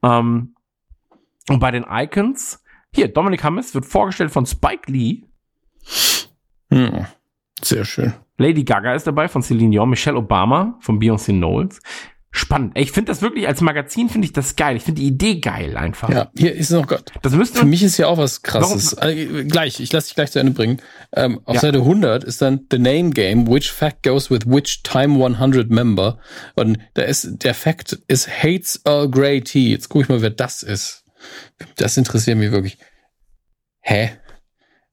Ähm, und bei den Icons, hier, Dominic Hammes wird vorgestellt von Spike Lee, Hm. Sehr schön. Lady Gaga ist dabei von Celine Dion, Michelle Obama von Beyoncé Knowles. Spannend. Ich finde das wirklich als Magazin finde ich das geil. Ich finde die Idee geil einfach. Ja, hier ist noch Gott. Das müsste Für mich ist ja auch was krasses. Äh, gleich, ich lasse dich gleich zu Ende bringen. Ähm, auf Ja. Seite 100 ist dann The Name Game, which fact goes with which Time 100 member. Und da ist, der Fact ist hates Earl Grey Tea. Jetzt gucke ich mal, wer das ist. Das interessiert mich wirklich. Hä?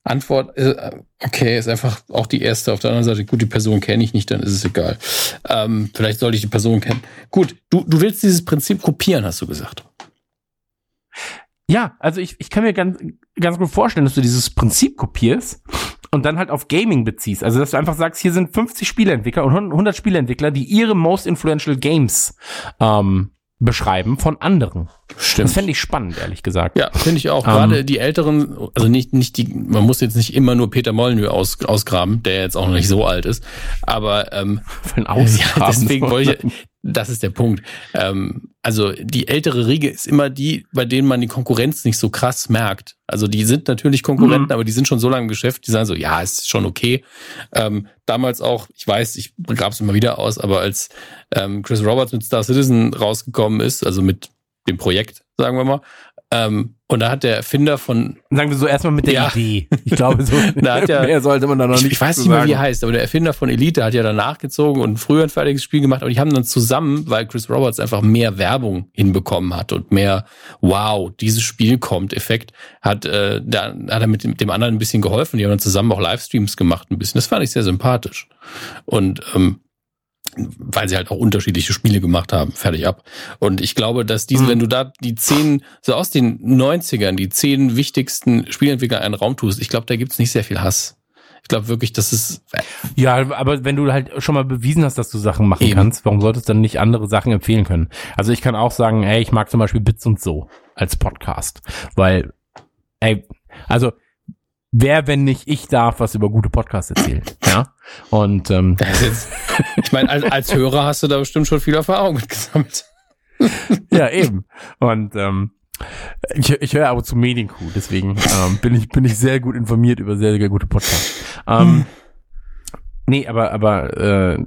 Antwort, äh, okay, ist einfach auch die erste. Auf der anderen Seite, gut, die Person kenne ich nicht, dann ist es egal. Ähm, vielleicht sollte ich die Person kennen. Gut, du, du willst dieses Prinzip kopieren, hast du gesagt. Ja, also ich, ich kann mir ganz, ganz gut vorstellen, dass du dieses Prinzip kopierst und dann halt auf Gaming beziehst. Also dass du einfach sagst, hier sind 50 Spieleentwickler und 100 Spieleentwickler, die ihre most influential Games ähm, beschreiben von anderen. Stimmt. Das fände ich spannend, ehrlich gesagt. Ja, finde ich auch. Ähm, Gerade die Älteren, also nicht, nicht die, man muss jetzt nicht immer nur Peter Molyneux aus, ausgraben, der jetzt auch noch nicht so alt ist. Aber ähm, Für ein ja, Ausgraben. deswegen wollte ich, das ist der Punkt. Ähm, also die ältere Riege ist immer die, bei denen man die Konkurrenz nicht so krass merkt. Also die sind natürlich Konkurrenten, mhm. aber die sind schon so lange im Geschäft, die sagen so, ja, ist schon okay. Ähm, damals auch, ich weiß, ich es immer wieder aus, aber als ähm, Chris Roberts mit Star Citizen rausgekommen ist, also mit dem Projekt, sagen wir mal, ähm, und da hat der Erfinder von. Sagen wir so erstmal mit der ja. Idee. Ich glaube, so da hat der, mehr sollte man da noch ich, nicht. Ich weiß nicht mehr, wie er heißt, aber der Erfinder von Elite hat ja danach gezogen und früher ein fertiges Spiel gemacht. Und die haben dann zusammen, weil Chris Roberts einfach mehr Werbung hinbekommen hat und mehr Wow, dieses Spiel kommt Effekt, hat, äh, da hat er mit dem, dem anderen ein bisschen geholfen. Die haben dann zusammen auch Livestreams gemacht ein bisschen. Das fand ich sehr sympathisch. Und ähm, weil sie halt auch unterschiedliche Spiele gemacht haben, fertig ab. Und ich glaube, dass diese, mhm. wenn du da die zehn, so aus den 90ern, die zehn wichtigsten Spielentwickler in einen Raum tust, ich glaube, da gibt's nicht sehr viel Hass. Ich glaube wirklich, das ist. Ja, aber wenn du halt schon mal bewiesen hast, dass du Sachen machen eben. kannst, warum solltest du dann nicht andere Sachen empfehlen können? Also ich kann auch sagen, ey, ich mag zum Beispiel Bits und so als Podcast, weil, ey, also wer, wenn nicht ich darf, was über gute Podcasts erzählen. Ja. Und ähm, jetzt, ich meine, als, als Hörer hast du da bestimmt schon viel Erfahrung mitgesammelt. ja, eben. Und ähm, ich, ich höre aber zu Medienkuh, deswegen ähm, bin ich bin ich sehr gut informiert über sehr sehr gute Podcasts. Ähm, hm. Nee, aber aber äh,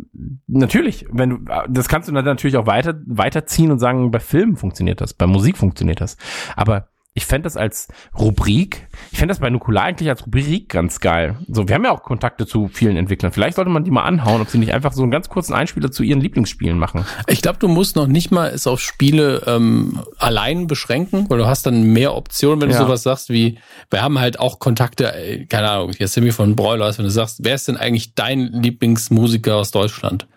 natürlich, wenn du das kannst du dann natürlich auch weiter weiterziehen und sagen, bei Filmen funktioniert das, bei Musik funktioniert das. Aber ich fände das als Rubrik, ich fände das bei Nukular eigentlich als Rubrik ganz geil. So, wir haben ja auch Kontakte zu vielen Entwicklern. Vielleicht sollte man die mal anhauen, ob sie nicht einfach so einen ganz kurzen Einspieler zu ihren Lieblingsspielen machen. Ich glaube, du musst noch nicht mal es auf Spiele ähm, allein beschränken, weil du hast dann mehr Optionen, wenn du ja. sowas sagst wie, wir haben halt auch Kontakte, äh, keine Ahnung, hier Simi von Broilers, wenn du sagst, wer ist denn eigentlich dein Lieblingsmusiker aus Deutschland?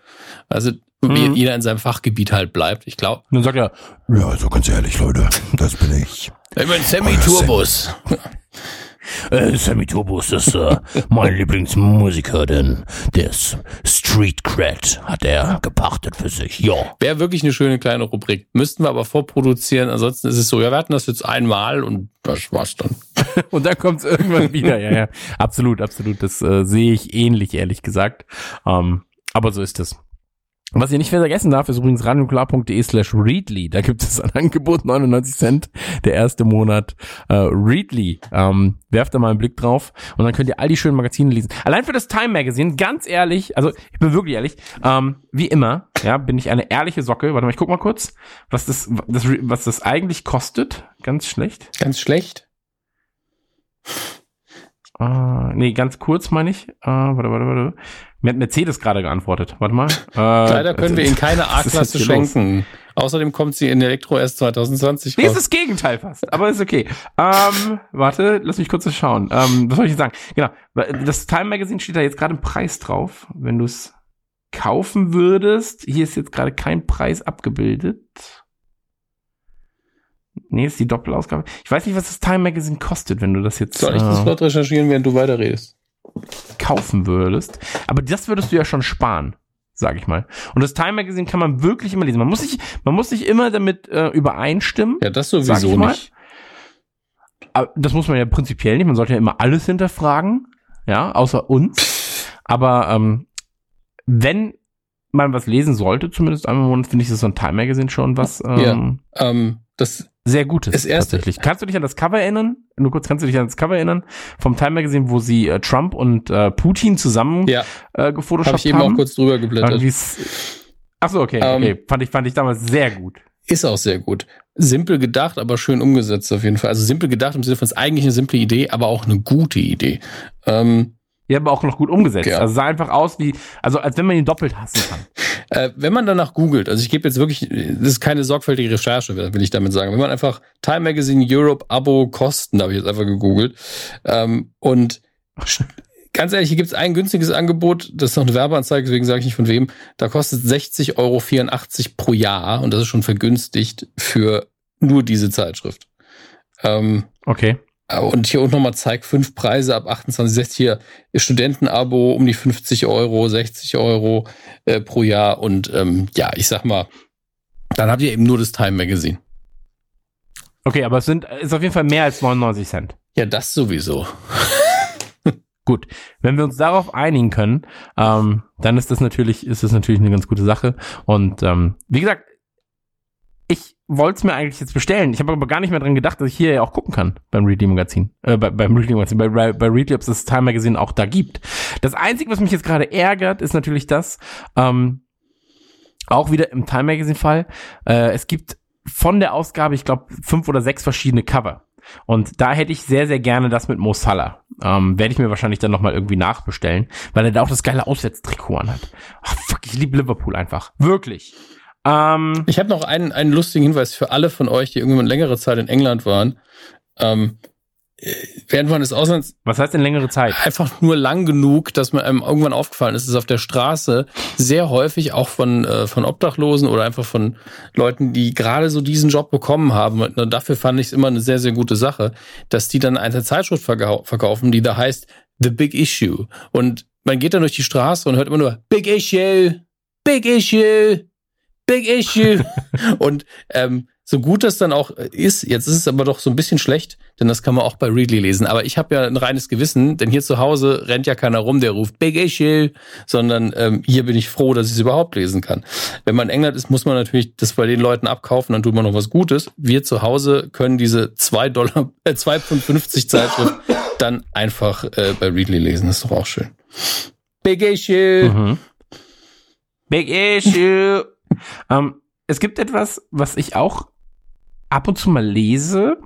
Also mhm. jeder in seinem Fachgebiet halt bleibt, ich glaube. Dann sagt er, ja, also ganz ehrlich, Leute, das bin ich. Ich bin Sammy Turbus. Äh, Sammy Turbus ist äh, mein Lieblingsmusiker, denn der ist Street Cred hat er gepachtet für sich. Ja. Wäre wirklich eine schöne kleine Rubrik. Müssten wir aber vorproduzieren. Ansonsten ist es so, ja, wir hatten das jetzt einmal und das war's dann. und dann kommt es irgendwann wieder. Ja, ja. Absolut, absolut. Das äh, sehe ich ähnlich, ehrlich gesagt. Ähm, aber so ist es. Was ihr nicht vergessen darf, ist übrigens radionukular.de slash Readly. Da gibt es ein Angebot, 99 Cent, der erste Monat. Äh, Readly, ähm, werft da mal einen Blick drauf und dann könnt ihr all die schönen Magazine lesen. Allein für das Time Magazine, ganz ehrlich, also ich bin wirklich ehrlich, ähm, wie immer, ja, bin ich eine ehrliche Socke. Warte mal, ich guck mal kurz, was das, das was das eigentlich kostet. Ganz schlecht. Ganz schlecht? Äh, nee, ganz kurz meine ich. Äh, warte, warte, warte. Mir hat Mercedes gerade geantwortet. Warte mal. Äh, Leider können wir Ihnen keine A-Klasse schenken. Außerdem kommt sie in Elektro erst 2020 raus. Nee, ist das Gegenteil fast, aber ist okay. Ähm, warte, lass mich kurz schauen. Ähm, was soll ich sagen? Genau, das Time Magazine steht da jetzt gerade ein Preis drauf. Wenn du es kaufen würdest, hier ist jetzt gerade kein Preis abgebildet. Nee, ist die Doppelausgabe. Ich weiß nicht, was das Time Magazine kostet, wenn du das jetzt. Soll ich das äh, recherchieren, während du weiterredest? Kaufen würdest. Aber das würdest du ja schon sparen, sag ich mal. Und das Time Magazine kann man wirklich immer lesen. Man muss sich, man muss sich immer damit äh, übereinstimmen. Ja, das sowieso nicht. Aber das muss man ja prinzipiell nicht. Man sollte ja immer alles hinterfragen. Ja, außer uns. Aber ähm, wenn man was lesen sollte, zumindest einmal im Monat, finde ich das so ein Time Magazine schon was. Ähm, ja, ähm, das sehr Gutes ist erst tatsächlich. Kannst du dich an das Cover erinnern? Nur kurz, kannst du dich an das Cover erinnern vom Time Magazine, wo sie äh, Trump und äh, Putin zusammen ja. äh, gefotoshoppt Hab ich eben auch kurz drüber geblättert. Ach so, okay, um, okay. Fand ich, fand ich damals sehr gut. Ist auch sehr gut. Simpel gedacht, aber schön umgesetzt auf jeden Fall. Also simpel gedacht im Sinne von, es ist eigentlich eine simple Idee, aber auch eine gute Idee. Ähm, ja, aber auch noch gut umgesetzt. Ja. Also sah einfach aus wie, also als wenn man ihn doppelt hassen kann. Äh, wenn man danach googelt, also ich gebe jetzt wirklich, das ist keine sorgfältige Recherche, will ich damit sagen. Wenn man einfach Time Magazine Europe Abo Kosten, da habe ich jetzt einfach gegoogelt. Ähm, und ganz ehrlich, hier gibt es ein günstiges Angebot, das ist noch eine Werbeanzeige, deswegen sage ich nicht von wem. Da kostet 60,84 Euro pro Jahr und das ist schon vergünstigt für nur diese Zeitschrift. Ähm, okay. Und hier unten nochmal zeigt fünf Preise ab 28, 60 hier Studentenabo um die 50 Euro, 60 Euro äh, pro Jahr und ähm, ja, ich sag mal, dann habt ihr eben nur das Time Magazine. Okay, aber es sind ist auf jeden Fall mehr als 99 Cent. Ja, das sowieso. Gut, wenn wir uns darauf einigen können, ähm, dann ist das natürlich, ist das natürlich eine ganz gute Sache. Und ähm, wie gesagt, ich wollte es mir eigentlich jetzt bestellen. Ich habe aber gar nicht mehr dran gedacht, dass ich hier ja auch gucken kann beim Readly Magazin. Äh, bei, beim Readly Magazin, bei, bei, bei Readly, ob es das Time Magazine auch da gibt. Das Einzige, was mich jetzt gerade ärgert, ist natürlich das, ähm, auch wieder im Time Magazine Fall, äh, es gibt von der Ausgabe, ich glaube, fünf oder sechs verschiedene Cover. Und da hätte ich sehr, sehr gerne das mit Mo Salah. Ähm, Werde ich mir wahrscheinlich dann nochmal irgendwie nachbestellen, weil er da auch das geile Auswärtstrikot anhat. Ach, fuck, ich liebe Liverpool einfach. Wirklich. Ähm, ich habe noch einen, einen lustigen Hinweis für alle von euch, die irgendwann längere Zeit in England waren. Ähm, während man des Auslands. Was heißt denn längere Zeit? Einfach nur lang genug, dass man einem irgendwann aufgefallen ist, dass auf der Straße sehr häufig auch von, äh, von Obdachlosen oder einfach von Leuten, die gerade so diesen Job bekommen haben. Und dafür fand ich es immer eine sehr, sehr gute Sache, dass die dann eine Zeitschrift verkaufen, die da heißt The Big Issue. Und man geht dann durch die Straße und hört immer nur Big Issue, Big Issue, Big Issue. und ähm, so gut das dann auch ist, jetzt ist es aber doch so ein bisschen schlecht, denn das kann man auch bei Readly lesen. Aber ich habe ja ein reines Gewissen, denn hier zu Hause rennt ja keiner rum, der ruft Big Issue, sondern ähm, hier bin ich froh, dass ich es überhaupt lesen kann. Wenn man in England ist, muss man natürlich das bei den Leuten abkaufen, dann tut man noch was Gutes. Wir zu Hause können diese zwei Dollar, äh, 2,50 Zeitschrift dann einfach äh, bei Readly lesen. Das ist doch auch schön. Big Issue. Mhm. Big Issue. Ähm, es gibt etwas, was ich auch ab und zu mal lese,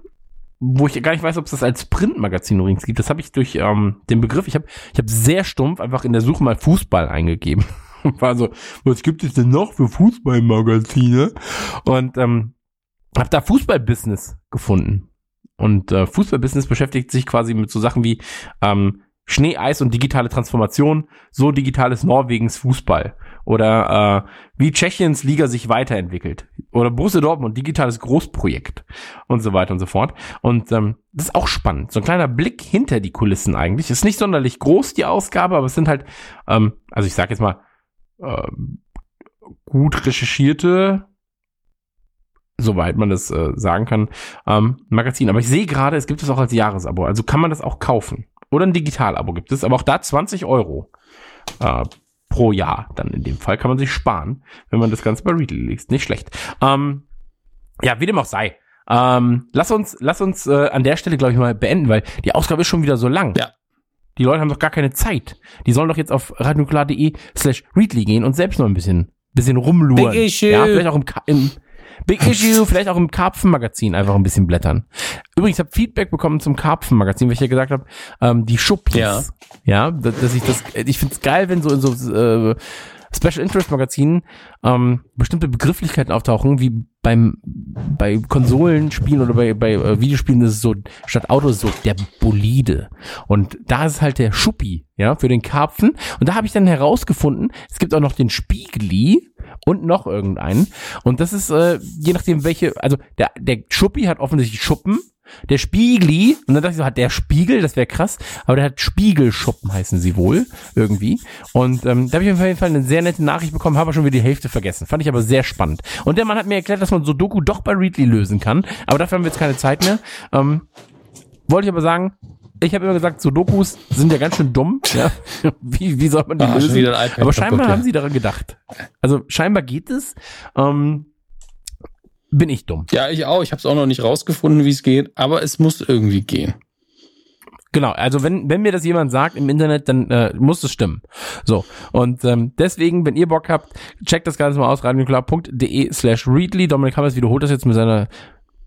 wo ich gar nicht weiß, ob es das als Printmagazin übrigens gibt. Das habe ich durch ähm, den Begriff, ich habe ich hab sehr stumpf einfach in der Suche mal Fußball eingegeben. War so, was gibt es denn noch für Fußballmagazine? Und ähm, habe da Fußballbusiness gefunden. Und äh, Fußballbusiness beschäftigt sich quasi mit so Sachen wie ähm, Schnee, Eis und digitale Transformation. So digitales Norwegens Fußball oder äh, wie Tschechiens Liga sich weiterentwickelt oder Borussia Dortmund digitales Großprojekt und so weiter und so fort. Und ähm, das ist auch spannend. So ein kleiner Blick hinter die Kulissen eigentlich. Ist nicht sonderlich groß die Ausgabe aber es sind halt ähm, also ich sage jetzt mal äh, gut recherchierte soweit man das äh, sagen kann ähm, Magazin aber ich sehe gerade es gibt es auch als Jahresabo. Also kann man das auch kaufen. Oder ein Digitalabo gibt es aber auch da 20 Euro äh, pro Jahr. Dann in dem Fall kann man sich sparen, wenn man das Ganze bei Readly liest. Nicht schlecht. Ähm, ja, wie dem auch sei. Ähm, lass uns, lass uns äh, an der Stelle, glaube ich, mal beenden, weil die Ausgabe ist schon wieder so lang. Ja. Die Leute haben doch gar keine Zeit. Die sollen doch jetzt auf radionukular.de slash Readly gehen und selbst noch ein bisschen, bisschen rumluren. Big issue. Ja, vielleicht auch im, im Big Issue, vielleicht auch im Karpfenmagazin einfach ein bisschen blättern. Übrigens, ich habe Feedback bekommen zum Karpfenmagazin, weil ich ja gesagt habe, ähm, die Schuppis. Ja. ja, dass ich das, ich find's geil, wenn so in so äh, Special Interest Magazinen ähm, bestimmte Begrifflichkeiten auftauchen, wie beim bei Konsolenspielen oder bei, bei äh, Videospielen ist es so, statt Auto ist es so der Bolide. Und da ist halt der Schuppi, ja, für den Karpfen. Und da habe ich dann herausgefunden, es gibt auch noch den Spiegli, und noch irgendeinen. Und das ist, äh, je nachdem welche, also der, der Schuppi hat offensichtlich Schuppen, der Spiegli, und dann dachte ich so, hat der Spiegel, das wäre krass, aber der hat Spiegelschuppen heißen sie wohl, irgendwie. Und ähm, da habe ich auf jeden Fall eine sehr nette Nachricht bekommen, habe schon wieder die Hälfte vergessen. Fand ich aber sehr spannend. Und der Mann hat mir erklärt, dass man Sudoku doch bei Readly lösen kann, aber dafür haben wir jetzt keine Zeit mehr. Ähm, wollte ich aber sagen, ich habe immer gesagt, Sudokus sind ja ganz schön dumm. Ja? Wie, wie soll man die ah, lösen? Aber scheinbar kaputt, haben sie daran gedacht. Also scheinbar geht es. Ähm, bin ich dumm. Ja, ich auch. Ich habe es auch noch nicht rausgefunden, wie es geht, aber es muss irgendwie gehen. Genau, also wenn, wenn mir das jemand sagt im Internet, dann äh, muss es stimmen. So, und ähm, deswegen, wenn ihr Bock habt, checkt das Ganze mal aus, radionukular.de slash readly. Dominik Hammers wiederholt das jetzt mit seiner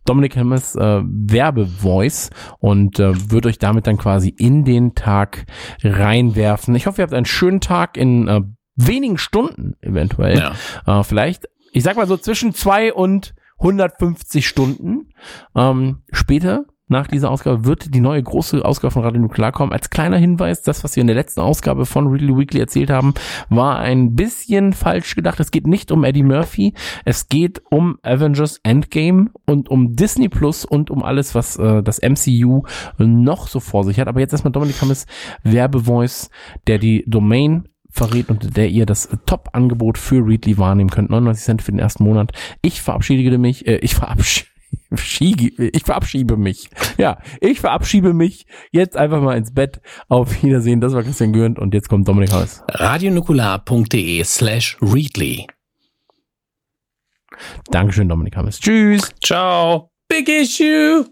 Dominik Hammers äh, Werbevoice und äh, wird euch damit dann quasi in den Tag reinwerfen. Ich hoffe, ihr habt einen schönen Tag in äh, wenigen Stunden eventuell. Ja. Äh, vielleicht, ich sag mal so zwischen zwei und 150 Stunden ähm, später nach dieser Ausgabe wird die neue große Ausgabe von Radio Nuklear kommen. Als kleiner Hinweis, das, was wir in der letzten Ausgabe von Really Weekly erzählt haben, war ein bisschen falsch gedacht. Es geht nicht um Eddie Murphy, es geht um Avengers Endgame und um Disney Plus und um alles, was äh, das MCU noch so vor sich hat. Aber jetzt erstmal Dominik Hammes Werbevoice, der die Domain verrät und der ihr das Top-Angebot für Readly wahrnehmen könnt. 99 Cent für den ersten Monat. Ich verabschiede mich, äh, ich verabschiede Ich verabschiede mich. Ja, ich verabschiede mich jetzt einfach mal ins Bett. Auf Wiedersehen. Das war Christian Gürnt und jetzt kommt Dominik Haus. Radionukular.de slash Readly. Dankeschön, Dominik Hammes. Tschüss. Ciao. Big Issue.